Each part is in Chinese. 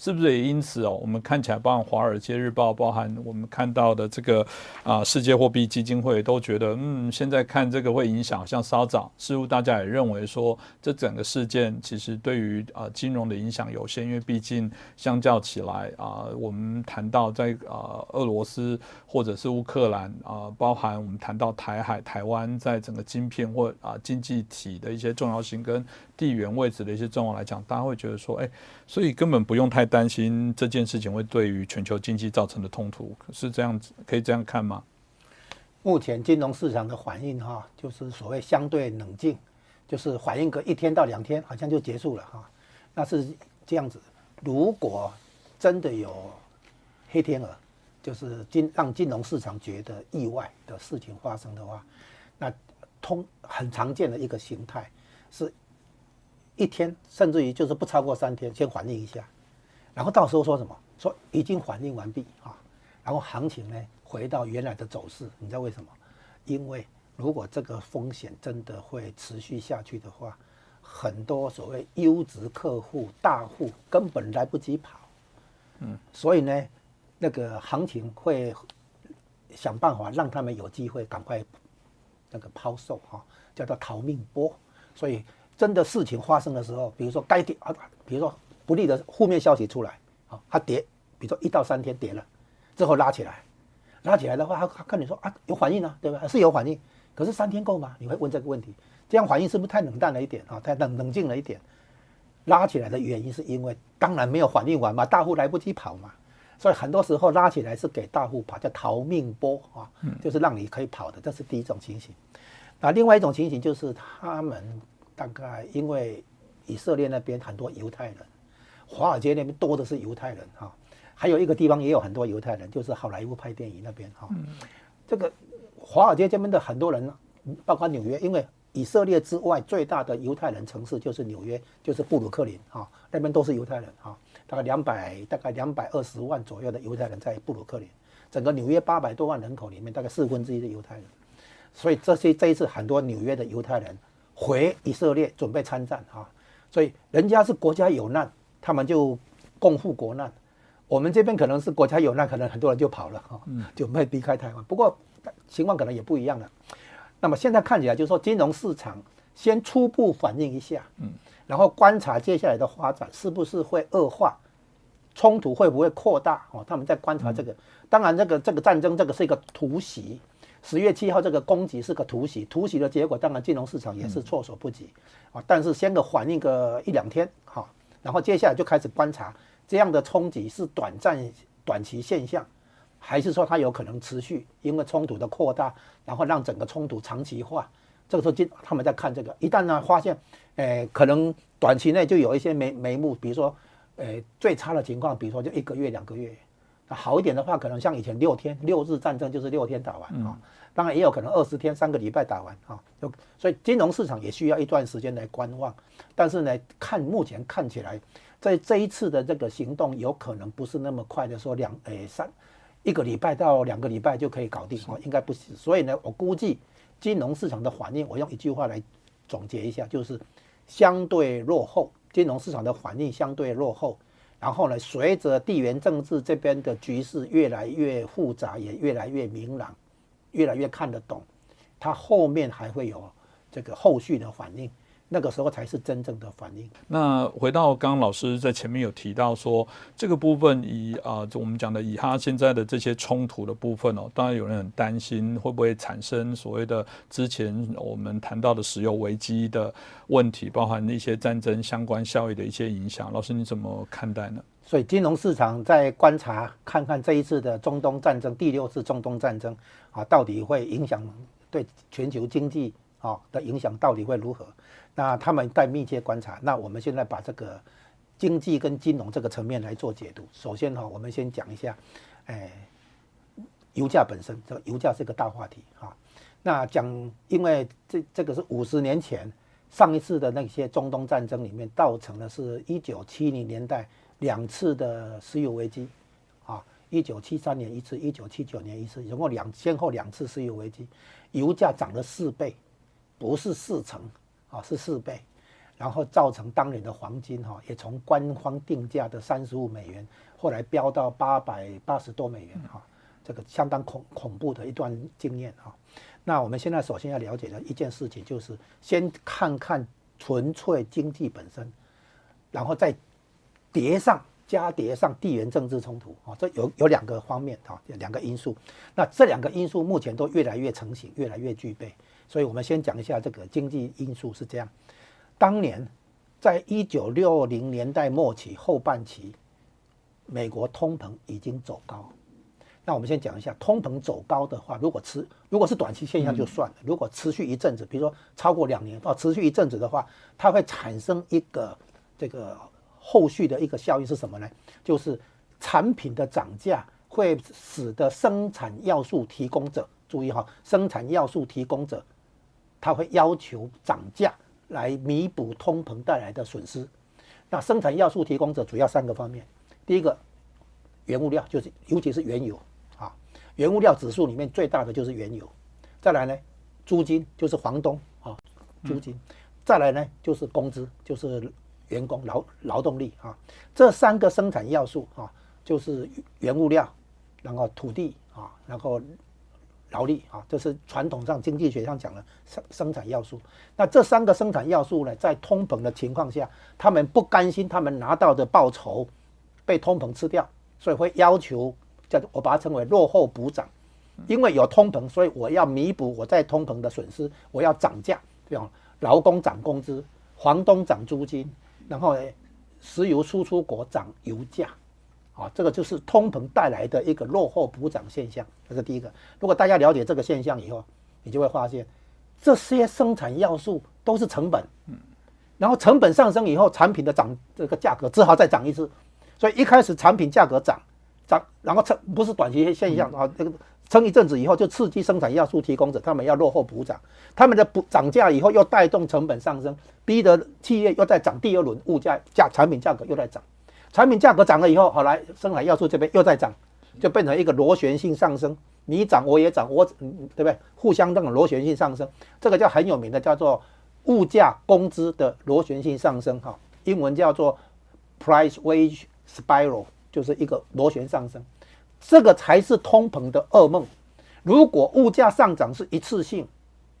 是不是也因此哦，我们看起来，包含《华尔街日报》，包含我们看到的这个啊，世界货币基金会都觉得，嗯，现在看这个会影响，像稍早，似乎大家也认为说，这整个事件其实对于啊金融的影响有限，因为毕竟相较起来啊，我们谈到在啊俄罗斯或者是乌克兰啊，包含我们谈到台海、台湾在整个晶片或啊经济体的一些重要性跟地缘位置的一些状况来讲，大家会觉得说，哎，所以根本不用太担心这件事情会对于全球经济造成的冲突，是这样子，可以这样看吗？目前金融市场的反应哈，就是所谓相对冷静，就是反应个一天到两天，好像就结束了哈。那是这样子，如果真的有黑天鹅，就是金让金融市场觉得意外的事情发生的话，那通很常见的一个形态是，一天甚至于就是不超过三天，先反应一下，然后到时候说什么？说已经反应完毕啊，然后行情呢？回到原来的走势，你知道为什么？因为如果这个风险真的会持续下去的话，很多所谓优质客户、大户根本来不及跑，嗯，所以呢，那个行情会想办法让他们有机会赶快那个抛售哈，叫做逃命波。所以真的事情发生的时候，比如说该跌啊，比如说不利的负面消息出来啊，它跌，比如说一到三天跌了之后拉起来。拉起来的话，他他看你说啊，有反应啊，对吧？是有反应，可是三天够吗？你会问这个问题，这样反应是不是太冷淡了一点啊？太冷冷静了一点。拉起来的原因是因为当然没有反应完嘛，大户来不及跑嘛，所以很多时候拉起来是给大户跑，叫逃命波啊，就是让你可以跑的，这是第一种情形。那另外一种情形就是他们大概因为以色列那边很多犹太人，华尔街那边多的是犹太人哈。还有一个地方也有很多犹太人，就是好莱坞拍电影那边哈。这个华尔街这边的很多人，包括纽约，因为以色列之外最大的犹太人城市就是纽约，就是布鲁克林哈，那边都是犹太人哈，大概两百大概两百二十万左右的犹太人在布鲁克林，整个纽约八百多万人口里面，大概四分之一的犹太人，所以这些这一次很多纽约的犹太人回以色列准备参战啊，所以人家是国家有难，他们就共赴国难。我们这边可能是国家有难，可能很多人就跑了哈，就没离开台湾。不过情况可能也不一样了。那么现在看起来，就是说金融市场先初步反应一下，嗯，然后观察接下来的发展是不是会恶化，冲突会不会扩大哦？他们在观察这个。当然，这个这个战争这个是一个突袭，十月七号这个攻击是个突袭，突袭的结果当然金融市场也是措手不及啊。但是先个反应个一两天哈，然后接下来就开始观察。这样的冲击是短暂、短期现象，还是说它有可能持续？因为冲突的扩大，然后让整个冲突长期化。这个时候，金他们在看这个，一旦呢发现，诶，可能短期内就有一些眉眉目，比如说，诶，最差的情况，比如说就一个月、两个月。那好一点的话，可能像以前六天、六日战争就是六天打完啊。当然也有可能二十天、三个礼拜打完啊。就所以金融市场也需要一段时间来观望。但是呢，看目前看起来。在这一次的这个行动，有可能不是那么快的，说两诶三一个礼拜到两个礼拜就可以搞定哦，应该不是。所以呢，我估计金融市场的反应，我用一句话来总结一下，就是相对落后。金融市场的反应相对落后，然后呢，随着地缘政治这边的局势越来越复杂，也越来越明朗，越来越看得懂，它后面还会有这个后续的反应。那个时候才是真正的反应。那回到刚刚老师在前面有提到说，这个部分以啊，我们讲的以他现在的这些冲突的部分哦，当然有人很担心会不会产生所谓的之前我们谈到的石油危机的问题，包含一些战争相关效益的一些影响。老师你怎么看待呢？所以金融市场在观察看看这一次的中东战争，第六次中东战争啊，到底会影响对全球经济啊的影响到底会如何？那他们在密切观察。那我们现在把这个经济跟金融这个层面来做解读。首先哈，我们先讲一下，哎，油价本身，这个油价是个大话题哈。那讲，因为这这个是五十年前上一次的那些中东战争里面造成的是一九七零年代两次的石油危机啊，一九七三年一次，一九七九年一次，总共两先后两次石油危机，油价涨了四倍，不是四成。啊，是四倍，然后造成当年的黄金哈也从官方定价的三十五美元，后来飙到八百八十多美元哈，这个相当恐恐怖的一段经验哈。那我们现在首先要了解的一件事情就是，先看看纯粹经济本身，然后再叠上加叠上地缘政治冲突啊，这有有两个方面哈，两个因素。那这两个因素目前都越来越成型，越来越具备。所以我们先讲一下这个经济因素是这样。当年，在一九六零年代末期后半期，美国通膨已经走高。那我们先讲一下，通膨走高的话，如果持如果是短期现象就算了，如果持续一阵子，比如说超过两年，哦持续一阵子的话，它会产生一个这个后续的一个效应是什么呢？就是产品的涨价会使得生产要素提供者注意哈，生产要素提供者他会要求涨价。来弥补通膨带来的损失。那生产要素提供者主要三个方面：第一个，原物料，就是尤其是原油啊，原物料指数里面最大的就是原油。再来呢，租金就是房东啊，租金。再来呢，就是工资，就是员工劳劳动力啊。这三个生产要素啊，就是原物料，然后土地啊，然后。劳力啊，这是传统上经济学上讲的生生产要素。那这三个生产要素呢，在通膨的情况下，他们不甘心他们拿到的报酬被通膨吃掉，所以会要求叫我把它称为落后补涨。因为有通膨，所以我要弥补我在通膨的损失，我要涨价，对吧？劳工涨工资，房东涨租金，然后石油输出国涨油价。啊，这个就是通膨带来的一个落后补涨现象，这是第一个。如果大家了解这个现象以后，你就会发现，这些生产要素都是成本，嗯，然后成本上升以后，产品的涨这个价格只好再涨一次，所以一开始产品价格涨涨，然后撑不是短期现象啊，这个撑一阵子以后就刺激生产要素提供者他们要落后补涨，他们的补涨价以后又带动成本上升，逼得企业又在涨第二轮物价价产品价格又在涨。产品价格涨了以后，好来生产要素这边又在涨，就变成一个螺旋性上升。你涨我也涨，我嗯对不对？互相这种螺旋性上升，这个叫很有名的，叫做物价工资的螺旋性上升。哈，英文叫做 price wage spiral，就是一个螺旋上升。这个才是通膨的噩梦。如果物价上涨是一次性，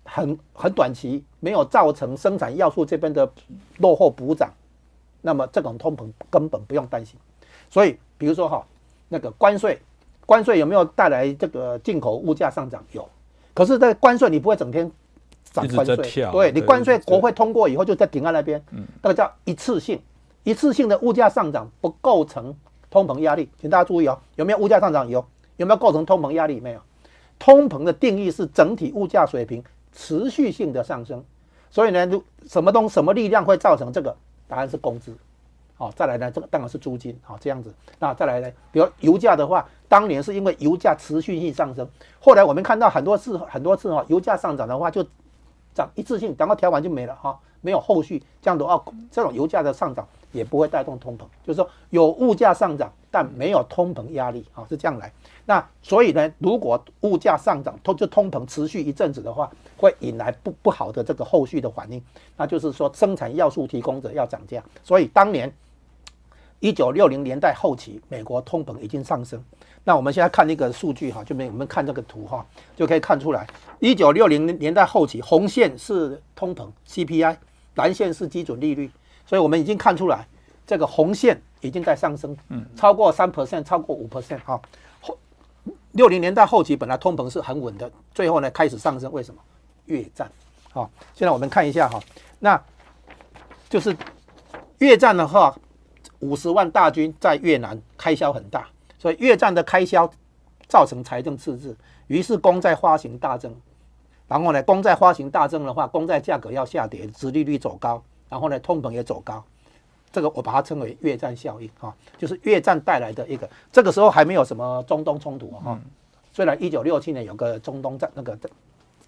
很很短期，没有造成生产要素这边的落后补涨。那么这种通膨根本不用担心，所以比如说哈，那个关税，关税有没有带来这个进口物价上涨？有，可是在关税你不会整天涨关税，对你关税国会通过以后就在顶在那边，那个叫一次性，一次性的物价上涨不构成通膨压力，请大家注意哦，有没有物价上涨？有，有没有构成通膨压力？没有，通膨的定义是整体物价水平持续性的上升，所以呢，就什么东什么力量会造成这个？答案是工资，好，再来呢，这个当然是租金，好，这样子。那再来呢，比如油价的话，当年是因为油价持续性上升，后来我们看到很多次很多次哈，油价上涨的话就涨一次性，然后调完就没了哈，没有后续，这样的话，这种油价的上涨也不会带动通膨，就是说有物价上涨，但没有通膨压力，啊，是这样来。那所以呢，如果物价上涨，通就通膨持续一阵子的话，会引来不不好的这个后续的反应。那就是说，生产要素提供者要涨价。所以当年一九六零年代后期，美国通膨已经上升。那我们现在看那个数据哈，就没我们看这个图哈，就可以看出来，一九六零年代后期，红线是通膨 CPI，蓝线是基准利率。所以我们已经看出来，这个红线已经在上升，嗯，超过三 percent，超过五 percent 哈。六零年代后期，本来通膨是很稳的，最后呢开始上升，为什么？越战，好，现在我们看一下哈，那就是越战的话，五十万大军在越南开销很大，所以越战的开销造成财政赤字，于是公债发行大增，然后呢，公债发行大增的话，公债价格要下跌，殖利率走高，然后呢，通膨也走高。这个我把它称为越战效应哈，就是越战带来的一个，这个时候还没有什么中东冲突哈，虽然一九六七年有个中东战那个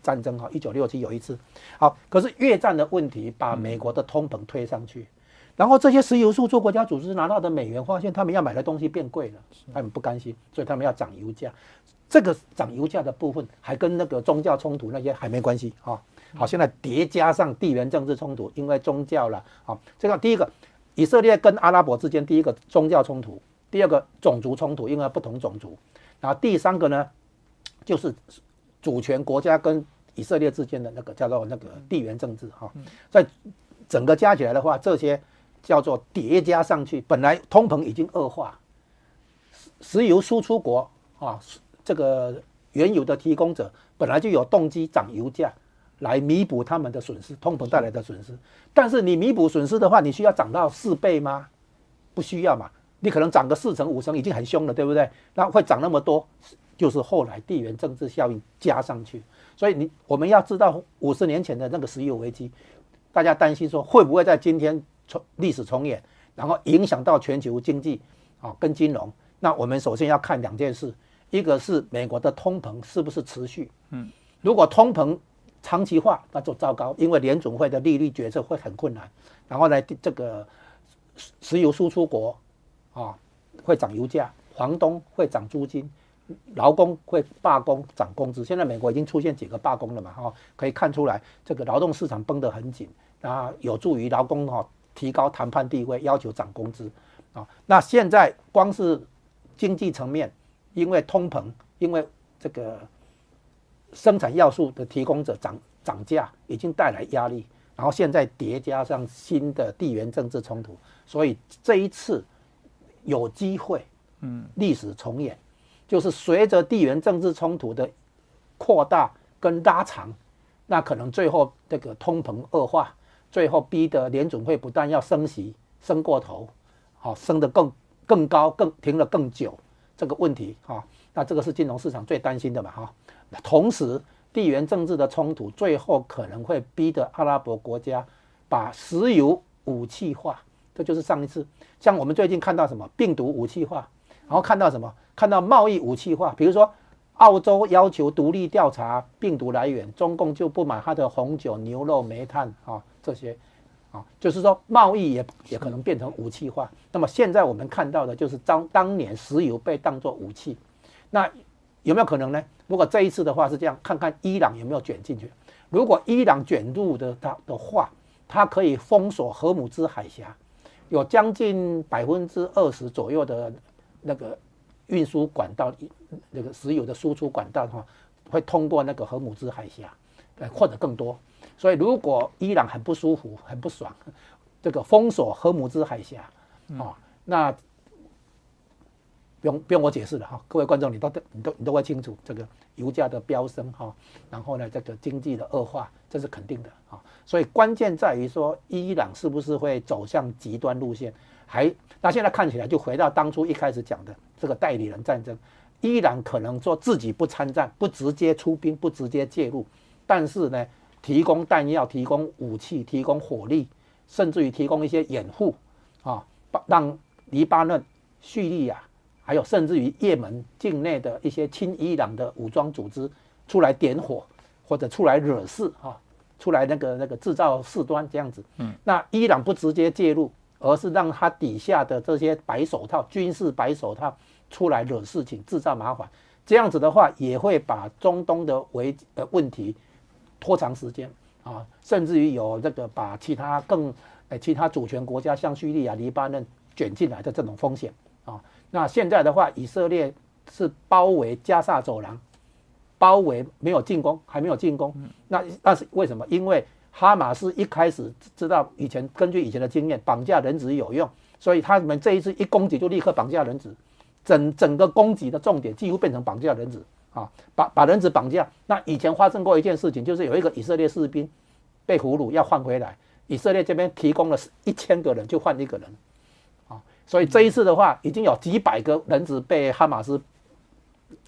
战争哈，一九六七有一次，好，可是越战的问题把美国的通膨推上去，然后这些石油输出国家组织拿到的美元，发现他们要买的东西变贵了，他们不甘心，所以他们要涨油价，这个涨油价的部分还跟那个宗教冲突那些还没关系啊，好，现在叠加上地缘政治冲突，因为宗教了，好，这个第一个，以色列跟阿拉伯之间第一个宗教冲突，第二个种族冲突，因为不同种族，然后第三个呢，就是主权国家跟以色列之间的那个叫做那个地缘政治哈，在整个加起来的话，这些叫做叠加上去，本来通膨已经恶化，石油输出国啊，这个原油的提供者本来就有动机涨油价来弥补他们的损失，通膨带来的损失。但是你弥补损失的话，你需要涨到四倍吗？不需要嘛，你可能涨个四成五成已经很凶了，对不对？那会涨那么多，就是后来地缘政治效应加上去。所以你我们要知道五十年前的那个石油危机，大家担心说会不会在今天重历史重演，然后影响到全球经济啊跟金融？那我们首先要看两件事，一个是美国的通膨是不是持续？嗯，如果通膨长期化，那就糟糕，因为联总会的利率决策会很困难。然后呢，这个石油输出国啊会涨油价，房东会涨租金。劳工会罢工涨工资，现在美国已经出现几个罢工了嘛？哈，可以看出来这个劳动市场绷得很紧啊，有助于劳工哈提高谈判地位，要求涨工资啊。那现在光是经济层面，因为通膨，因为这个生产要素的提供者涨涨价，已经带来压力，然后现在叠加上新的地缘政治冲突，所以这一次有机会，嗯，历史重演。就是随着地缘政治冲突的扩大跟拉长，那可能最后这个通膨恶化，最后逼得联准会不但要升息升过头，好升得更更高更停了更久这个问题哈，那这个是金融市场最担心的嘛哈。同时地缘政治的冲突最后可能会逼得阿拉伯国家把石油武器化，这就是上一次像我们最近看到什么病毒武器化，然后看到什么？看到贸易武器化，比如说澳洲要求独立调查病毒来源，中共就不买它的红酒、牛肉、煤炭啊这些，啊，就是说贸易也也可能变成武器化。那么现在我们看到的就是当当年石油被当作武器，那有没有可能呢？如果这一次的话是这样，看看伊朗有没有卷进去。如果伊朗卷入的它的话，它可以封锁荷姆兹海峡，有将近百分之二十左右的那个。运输管道，那个石油的输出管道的话，会通过那个荷姆兹海峡，呃，或者更多。所以，如果伊朗很不舒服、很不爽，这个封锁荷姆兹海峡，啊，那不用不用我解释了哈，各位观众，你都你都你都会清楚，这个油价的飙升哈，然后呢，这个经济的恶化，这是肯定的啊。所以关键在于说，伊朗是不是会走向极端路线？还那现在看起来就回到当初一开始讲的这个代理人战争，伊朗可能说自己不参战，不直接出兵，不直接介入，但是呢，提供弹药、提供武器、提供火力，甚至于提供一些掩护啊，让黎巴嫩、叙利亚，还有甚至于也门境内的一些亲伊朗的武装组织出来点火，或者出来惹事啊，出来那个那个制造事端这样子。嗯，那伊朗不直接介入。而是让他底下的这些白手套、军事白手套出来惹事情、制造麻烦，这样子的话也会把中东的危呃问题拖长时间啊，甚至于有这个把其他更呃其他主权国家像叙利亚、黎巴嫩卷进来的这种风险啊。那现在的话，以色列是包围加萨走廊，包围没有进攻，还没有进攻。那那是为什么？因为哈马斯一开始知道以前根据以前的经验，绑架人质有用，所以他们这一次一攻击就立刻绑架人质，整整个攻击的重点几乎变成绑架人质啊，把把人质绑架。那以前发生过一件事情，就是有一个以色列士兵被俘虏要换回来，以色列这边提供了一千个人就换一个人啊，所以这一次的话已经有几百个人质被哈马斯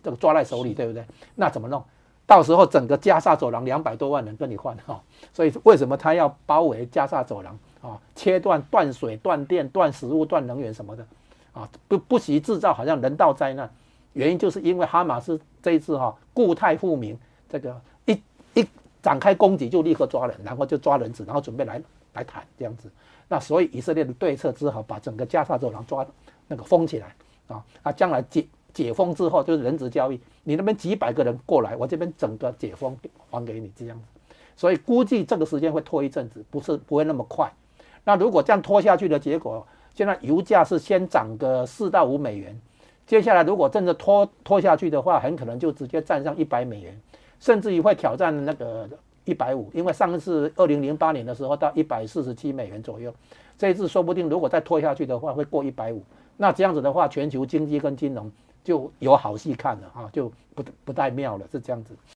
这个抓在手里，对不对？那怎么弄？到时候整个加沙走廊两百多万人跟你换哈，所以为什么他要包围加沙走廊啊？切断断水、断电、断食物、断能源什么的啊？不不惜制造好像人道灾难，原因就是因为哈马斯这一次哈固态复明，这个一一展开攻击就立刻抓人，然后就抓人质，然后准备来来谈这样子。那所以以色列的对策只好把整个加沙走廊抓那个封起来啊，那将来解解封之后就是人质交易。你那边几百个人过来，我这边整个解封还给你这样子，所以估计这个时间会拖一阵子，不是不会那么快。那如果这样拖下去的结果，现在油价是先涨个四到五美元，接下来如果真的拖拖下去的话，很可能就直接站上一百美元，甚至于会挑战那个一百五，因为上一次二零零八年的时候到一百四十七美元左右，这一次说不定如果再拖下去的话，会过一百五。那这样子的话，全球经济跟金融就有好戏看了啊，就不不太妙了，是这样子。